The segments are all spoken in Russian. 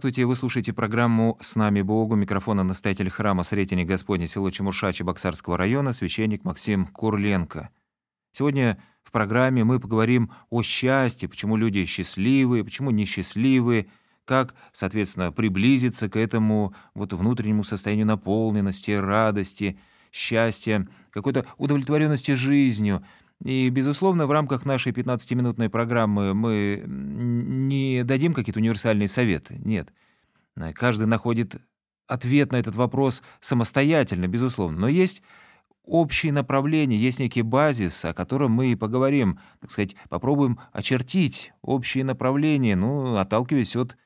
Здравствуйте, вы слушаете программу «С нами Богу». Микрофона настоятель храма Сретения Господня, село Чемурша Чебоксарского района, священник Максим Курленко. Сегодня в программе мы поговорим о счастье, почему люди счастливые, почему несчастливые, как, соответственно, приблизиться к этому вот внутреннему состоянию наполненности, радости, счастья, какой-то удовлетворенности жизнью – и, безусловно, в рамках нашей 15-минутной программы мы не дадим какие-то универсальные советы. Нет. Каждый находит ответ на этот вопрос самостоятельно, безусловно. Но есть общие направления, есть некий базис, о котором мы и поговорим, так сказать, попробуем очертить общие направления, ну, отталкиваясь от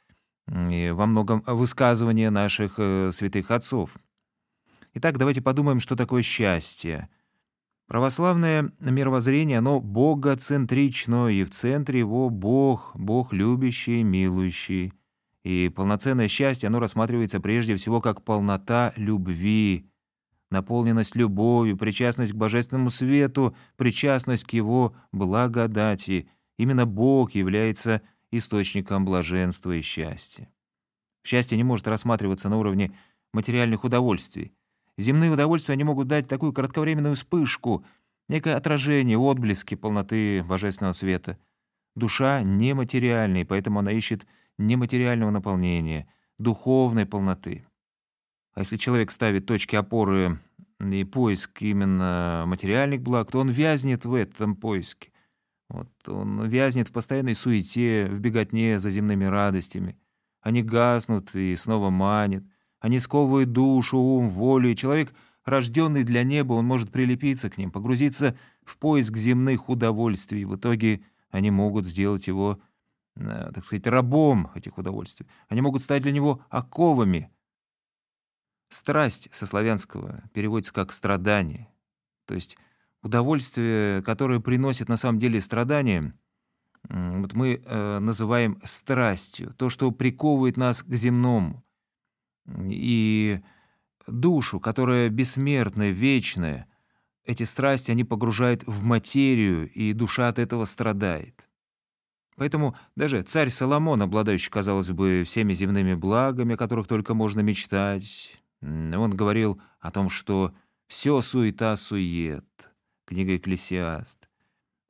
во многом высказывания наших э, святых отцов. Итак, давайте подумаем, что такое счастье — Православное мировоззрение, оно богоцентрично, и в центре его Бог, Бог любящий, милующий. И полноценное счастье, оно рассматривается прежде всего как полнота любви, наполненность любовью, причастность к божественному свету, причастность к его благодати. Именно Бог является источником блаженства и счастья. Счастье не может рассматриваться на уровне материальных удовольствий. Земные удовольствия они могут дать такую кратковременную вспышку, некое отражение, отблески полноты божественного света. Душа нематериальная, поэтому она ищет нематериального наполнения, духовной полноты. А если человек ставит точки опоры и поиск именно материальных благ, то он вязнет в этом поиске. Вот он вязнет в постоянной суете, в беготне за земными радостями. Они гаснут и снова манят. Они сковывают душу, ум, волю, и человек, рожденный для неба, он может прилепиться к ним, погрузиться в поиск земных удовольствий. В итоге они могут сделать его, э, так сказать, рабом этих удовольствий. Они могут стать для него оковами. Страсть со славянского переводится как «страдание». То есть удовольствие, которое приносит на самом деле страдания, вот мы э, называем страстью, то, что приковывает нас к земному и душу, которая бессмертная, вечная. Эти страсти, они погружают в материю, и душа от этого страдает. Поэтому даже царь Соломон, обладающий, казалось бы, всеми земными благами, о которых только можно мечтать, он говорил о том, что все суета-сует, книга Экклесиаст.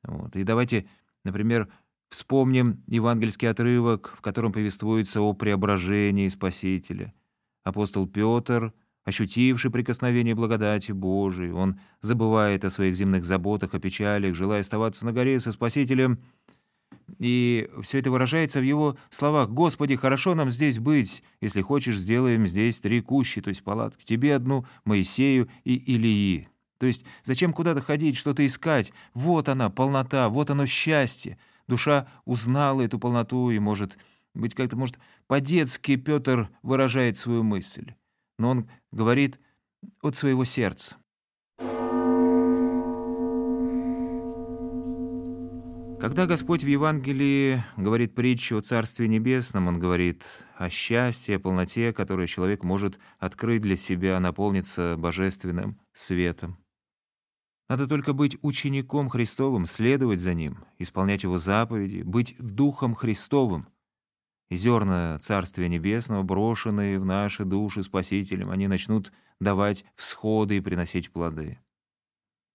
Вот. И давайте, например, вспомним евангельский отрывок, в котором повествуется о преображении Спасителя — Апостол Петр, ощутивший прикосновение благодати Божией, он забывает о своих земных заботах, о печалях, желая оставаться на горе со Спасителем. И все это выражается в его словах «Господи, хорошо нам здесь быть. Если хочешь, сделаем здесь три кущи, то есть палатки. Тебе одну, Моисею и Илии». То есть зачем куда-то ходить, что-то искать? Вот она, полнота, вот оно счастье. Душа узнала эту полноту и может быть, как-то, может, по-детски Петр выражает свою мысль, но он говорит от своего сердца. Когда Господь в Евангелии говорит притчу о Царстве Небесном, Он говорит о счастье, о полноте, которую человек может открыть для себя, наполниться божественным светом. Надо только быть учеником Христовым, следовать за Ним, исполнять Его заповеди, быть Духом Христовым — и зерна Царствия Небесного, брошенные в наши души Спасителем, они начнут давать всходы и приносить плоды.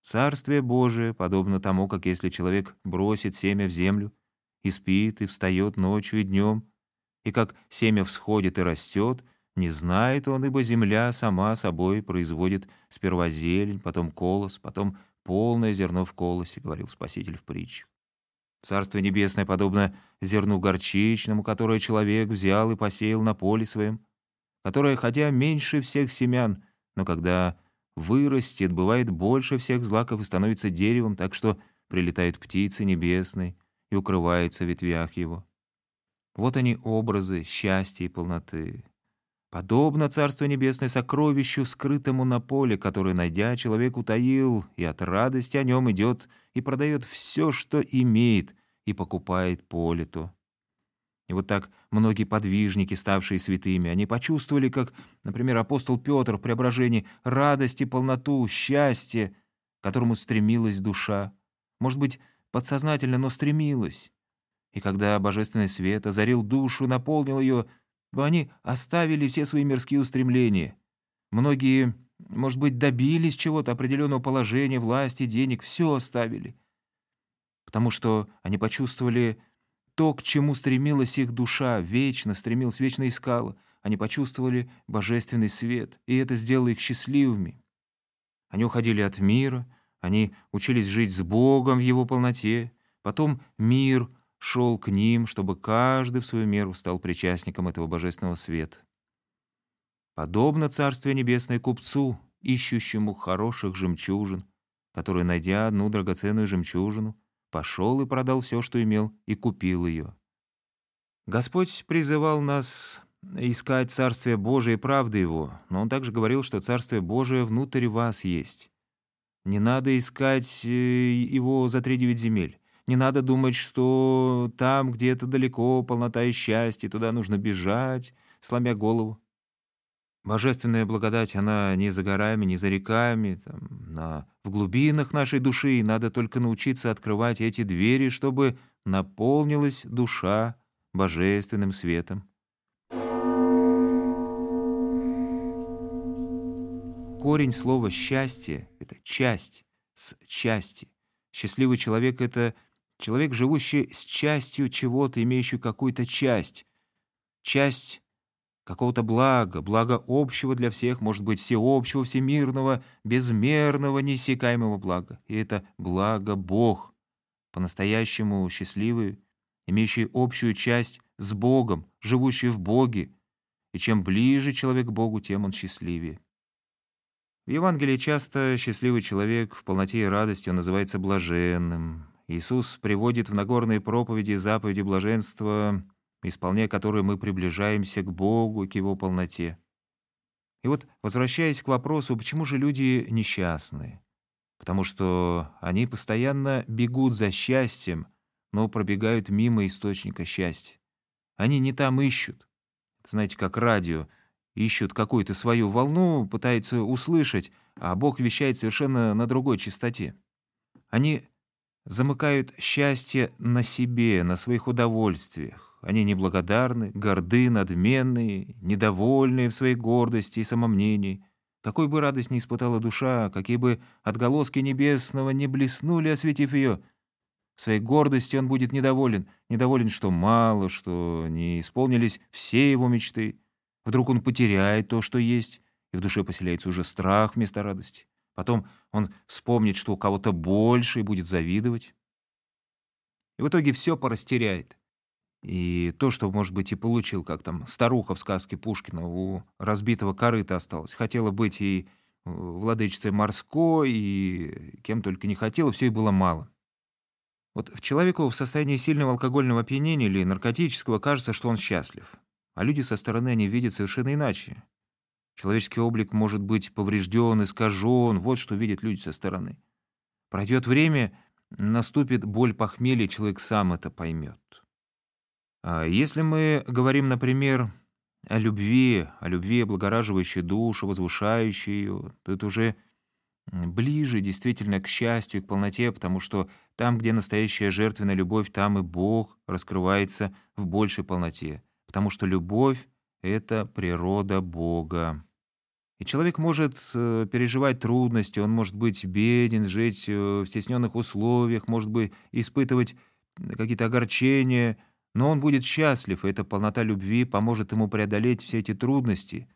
Царствие Божие подобно тому, как если человек бросит семя в землю и спит, и встает ночью и днем, и как семя всходит и растет, не знает он, ибо земля сама собой производит сперва зелень, потом колос, потом полное зерно в колосе, говорил Спаситель в притче. Царствие Небесное подобно зерну горчичному, которое человек взял и посеял на поле своем, которое, хотя меньше всех семян, но когда вырастет, бывает больше всех злаков и становится деревом, так что прилетают птицы небесные и укрываются в ветвях его. Вот они образы счастья и полноты. Подобно Царство Небесное сокровищу, скрытому на поле, которое, найдя, человек утаил, и от радости о нем идет и продает все, что имеет, и покупает поле то. И вот так многие подвижники, ставшие святыми, они почувствовали, как, например, апостол Петр в преображении, радость и полноту, счастье, к которому стремилась душа. Может быть, подсознательно, но стремилась. И когда божественный свет озарил душу, наполнил ее, чтобы они оставили все свои мирские устремления. Многие, может быть, добились чего-то, определенного положения, власти, денег, все оставили. Потому что они почувствовали то, к чему стремилась их душа, вечно стремилась, вечно искала. Они почувствовали божественный свет, и это сделало их счастливыми. Они уходили от мира, они учились жить с Богом в Его полноте. Потом мир шел к ним, чтобы каждый в свою меру стал причастником этого божественного света. Подобно Царствие Небесное купцу, ищущему хороших жемчужин, который, найдя одну драгоценную жемчужину, пошел и продал все, что имел, и купил ее. Господь призывал нас искать Царствие Божие и правды Его, но Он также говорил, что Царствие Божие внутрь вас есть. Не надо искать э, его за три девять земель. Не надо думать, что там где-то далеко полнота и счастье, туда нужно бежать, сломя голову. Божественная благодать, она не за горами, не за реками, там, на, в глубинах нашей души, и надо только научиться открывать эти двери, чтобы наполнилась душа божественным светом. Корень слова «счастье» — это часть, с части. Счастливый человек — это человек, живущий с частью чего-то, имеющий какую-то часть. Часть какого-то блага, блага общего для всех, может быть, всеобщего, всемирного, безмерного, неиссякаемого блага. И это благо Бог, по-настоящему счастливый, имеющий общую часть с Богом, живущий в Боге. И чем ближе человек к Богу, тем он счастливее. В Евангелии часто счастливый человек в полноте и радости он называется блаженным. Иисус приводит в Нагорные проповеди заповеди блаженства, исполняя которые мы приближаемся к Богу, к Его полноте. И вот, возвращаясь к вопросу, почему же люди несчастны? Потому что они постоянно бегут за счастьем, но пробегают мимо источника счастья. Они не там ищут. Знаете, как радио — ищут какую-то свою волну, пытаются услышать, а Бог вещает совершенно на другой частоте. Они замыкают счастье на себе, на своих удовольствиях. Они неблагодарны, горды, надменные, недовольные в своей гордости и самомнении. Какой бы радость ни испытала душа, какие бы отголоски небесного не блеснули, осветив ее, в своей гордости он будет недоволен, недоволен, что мало, что не исполнились все его мечты. Вдруг он потеряет то, что есть, и в душе поселяется уже страх вместо радости. Потом он вспомнит, что у кого-то больше, и будет завидовать. И в итоге все порастеряет. И то, что, может быть, и получил, как там старуха в сказке Пушкина, у разбитого корыта осталось. Хотела быть и э, владычицей морской, и кем только не хотела, все и было мало. Вот в человеку в состоянии сильного алкогольного опьянения или наркотического кажется, что он счастлив а люди со стороны они видят совершенно иначе. Человеческий облик может быть поврежден, искажен, вот что видят люди со стороны. Пройдет время, наступит боль похмелья, человек сам это поймет. А если мы говорим, например, о любви, о любви, облагораживающей душу, возвышающей ее, то это уже ближе действительно к счастью, к полноте, потому что там, где настоящая жертвенная любовь, там и Бог раскрывается в большей полноте потому что любовь — это природа Бога. И человек может э, переживать трудности, он может быть беден, жить э, в стесненных условиях, может быть, испытывать какие-то огорчения, но он будет счастлив, и эта полнота любви поможет ему преодолеть все эти трудности.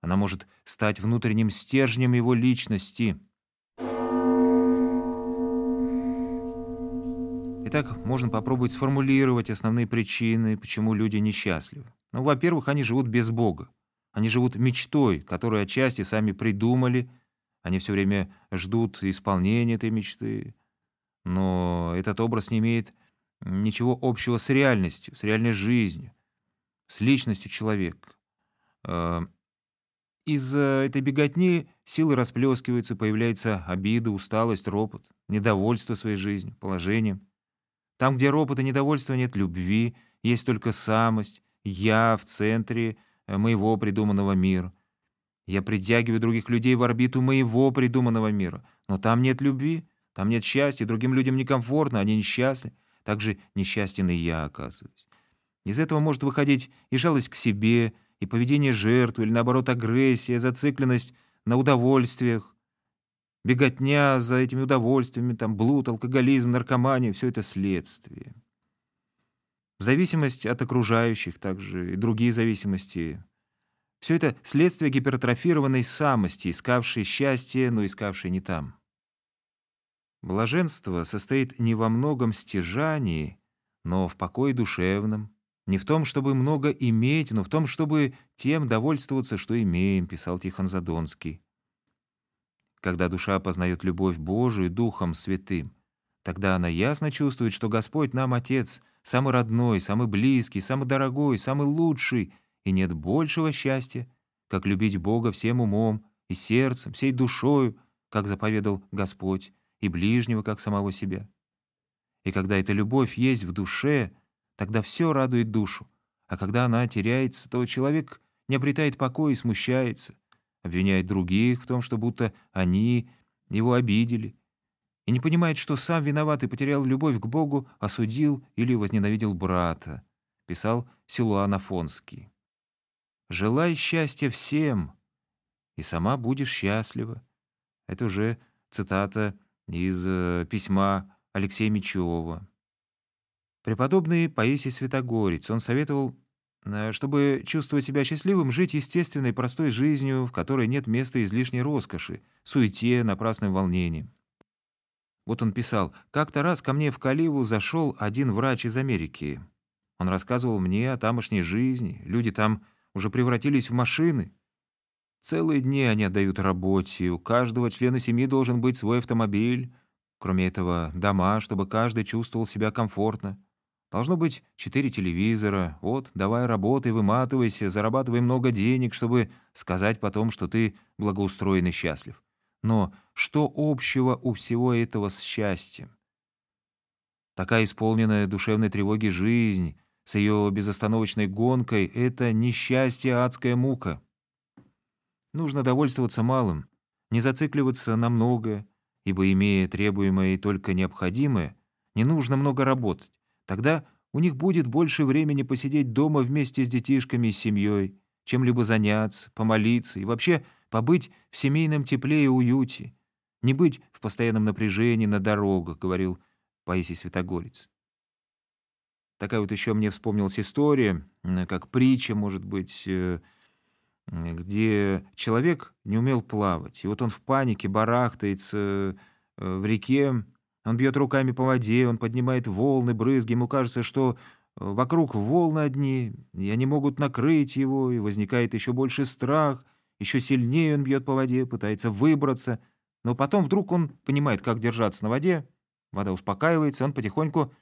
Она может стать внутренним стержнем его личности — Итак, можно попробовать сформулировать основные причины, почему люди несчастливы. Ну, во-первых, они живут без Бога. Они живут мечтой, которую отчасти сами придумали. Они все время ждут исполнения этой мечты. Но этот образ не имеет ничего общего с реальностью, с реальной жизнью, с личностью человека. Э, из-за этой беготни силы расплескиваются, появляется обида, усталость, ропот, недовольство своей жизнью, положением. Там, где ропот и недовольство, нет любви, есть только самость, я в центре моего придуманного мира. Я притягиваю других людей в орбиту моего придуманного мира. Но там нет любви, там нет счастья, другим людям некомфортно, они несчастны. Так же несчастен и я, оказываюсь. Из этого может выходить и жалость к себе, и поведение жертвы, или наоборот агрессия, зацикленность на удовольствиях, беготня за этими удовольствиями, там, блуд, алкоголизм, наркомания — все это следствие. Зависимость от окружающих также и другие зависимости — все это следствие гипертрофированной самости, искавшей счастье, но искавшей не там. Блаженство состоит не во многом стяжании, но в покое душевном, не в том, чтобы много иметь, но в том, чтобы тем довольствоваться, что имеем, писал Тихон Задонский. Когда душа познает любовь Божию Духом Святым, тогда она ясно чувствует, что Господь нам Отец, самый родной, самый близкий, самый дорогой, самый лучший, и нет большего счастья, как любить Бога всем умом и сердцем, всей душою, как заповедал Господь, и ближнего, как самого себя. И когда эта любовь есть в душе, тогда все радует душу, а когда она теряется, то человек не обретает покоя и смущается, обвиняет других в том, что будто они его обидели, и не понимает, что сам виноват и потерял любовь к Богу, осудил или возненавидел брата, писал Силуан Афонский. «Желай счастья всем, и сама будешь счастлива». Это уже цитата из э, письма Алексея Мечева. Преподобный Паисий Святогорец, он советовал, э, чтобы чувствовать себя счастливым, жить естественной простой жизнью, в которой нет места излишней роскоши, суете, напрасным волнением. Вот он писал, «Как-то раз ко мне в Каливу зашел один врач из Америки. Он рассказывал мне о тамошней жизни, люди там уже превратились в машины. Целые дни они отдают работе, у каждого члена семьи должен быть свой автомобиль, кроме этого дома, чтобы каждый чувствовал себя комфортно. Должно быть четыре телевизора. Вот, давай работай, выматывайся, зарабатывай много денег, чтобы сказать потом, что ты благоустроен и счастлив. Но что общего у всего этого с счастьем? Такая исполненная душевной тревоги жизнь с ее безостановочной гонкой — это несчастье, адская мука. Нужно довольствоваться малым, не зацикливаться на многое, ибо, имея требуемое и только необходимое, не нужно много работать. Тогда у них будет больше времени посидеть дома вместе с детишками и семьей, чем-либо заняться, помолиться и вообще побыть в семейном тепле и уюте, не быть в постоянном напряжении на дорогах, говорил Паисий Святогорец. Такая вот еще мне вспомнилась история, как притча, может быть, э, где человек не умел плавать, и вот он в панике барахтается э, в реке, он бьет руками по воде, он поднимает волны, брызги, ему кажется, что э, вокруг волны одни, и они могут накрыть его, и возникает еще больше страх, еще сильнее он бьет по воде, пытается выбраться, но потом вдруг он понимает, как держаться на воде, вода успокаивается, он потихоньку,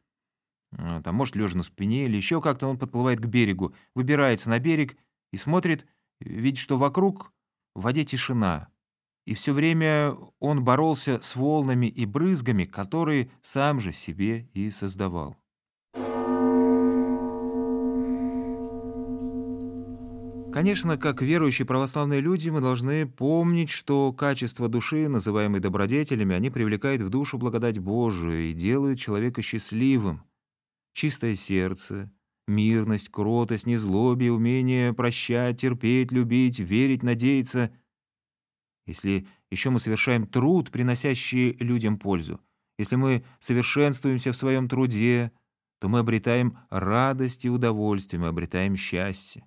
э, там, может, лежа на спине или еще как-то он подплывает к берегу, выбирается на берег и смотрит, видит, что вокруг в воде тишина, и все время он боролся с волнами и брызгами, которые сам же себе и создавал. Конечно, как верующие православные люди, мы должны помнить, что качества души, называемые добродетелями, они привлекают в душу благодать Божию и делают человека счастливым. Чистое сердце, мирность, кротость, незлобие, умение прощать, терпеть, любить, верить, надеяться. Если еще мы совершаем труд, приносящий людям пользу, если мы совершенствуемся в своем труде, то мы обретаем радость и удовольствие, мы обретаем счастье.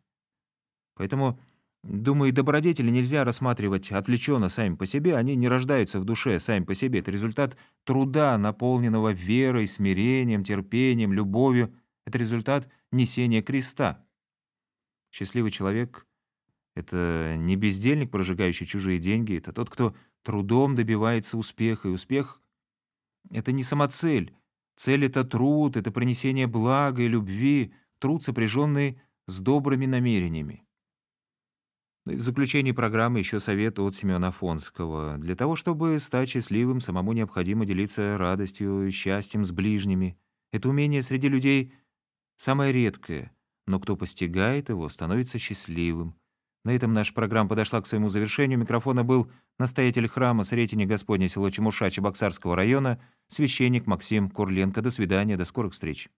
Поэтому, думаю, добродетели нельзя рассматривать отвлеченно сами по себе, они не рождаются в душе сами по себе. Это результат труда, наполненного верой, смирением, терпением, любовью. Это результат несения креста. Счастливый человек — это не бездельник, прожигающий чужие деньги, это тот, кто трудом добивается успеха, и успех — это не самоцель. Цель — это труд, это принесение блага и любви, труд, сопряженный с добрыми намерениями. Ну и в заключении программы еще совет от Семена Афонского. Для того, чтобы стать счастливым, самому необходимо делиться радостью и счастьем с ближними. Это умение среди людей самое редкое, но кто постигает его, становится счастливым. На этом наша программа подошла к своему завершению. Микрофона был настоятель храма Сретения Господня село Чемуша Чебоксарского района, священник Максим Курленко. До свидания, до скорых встреч.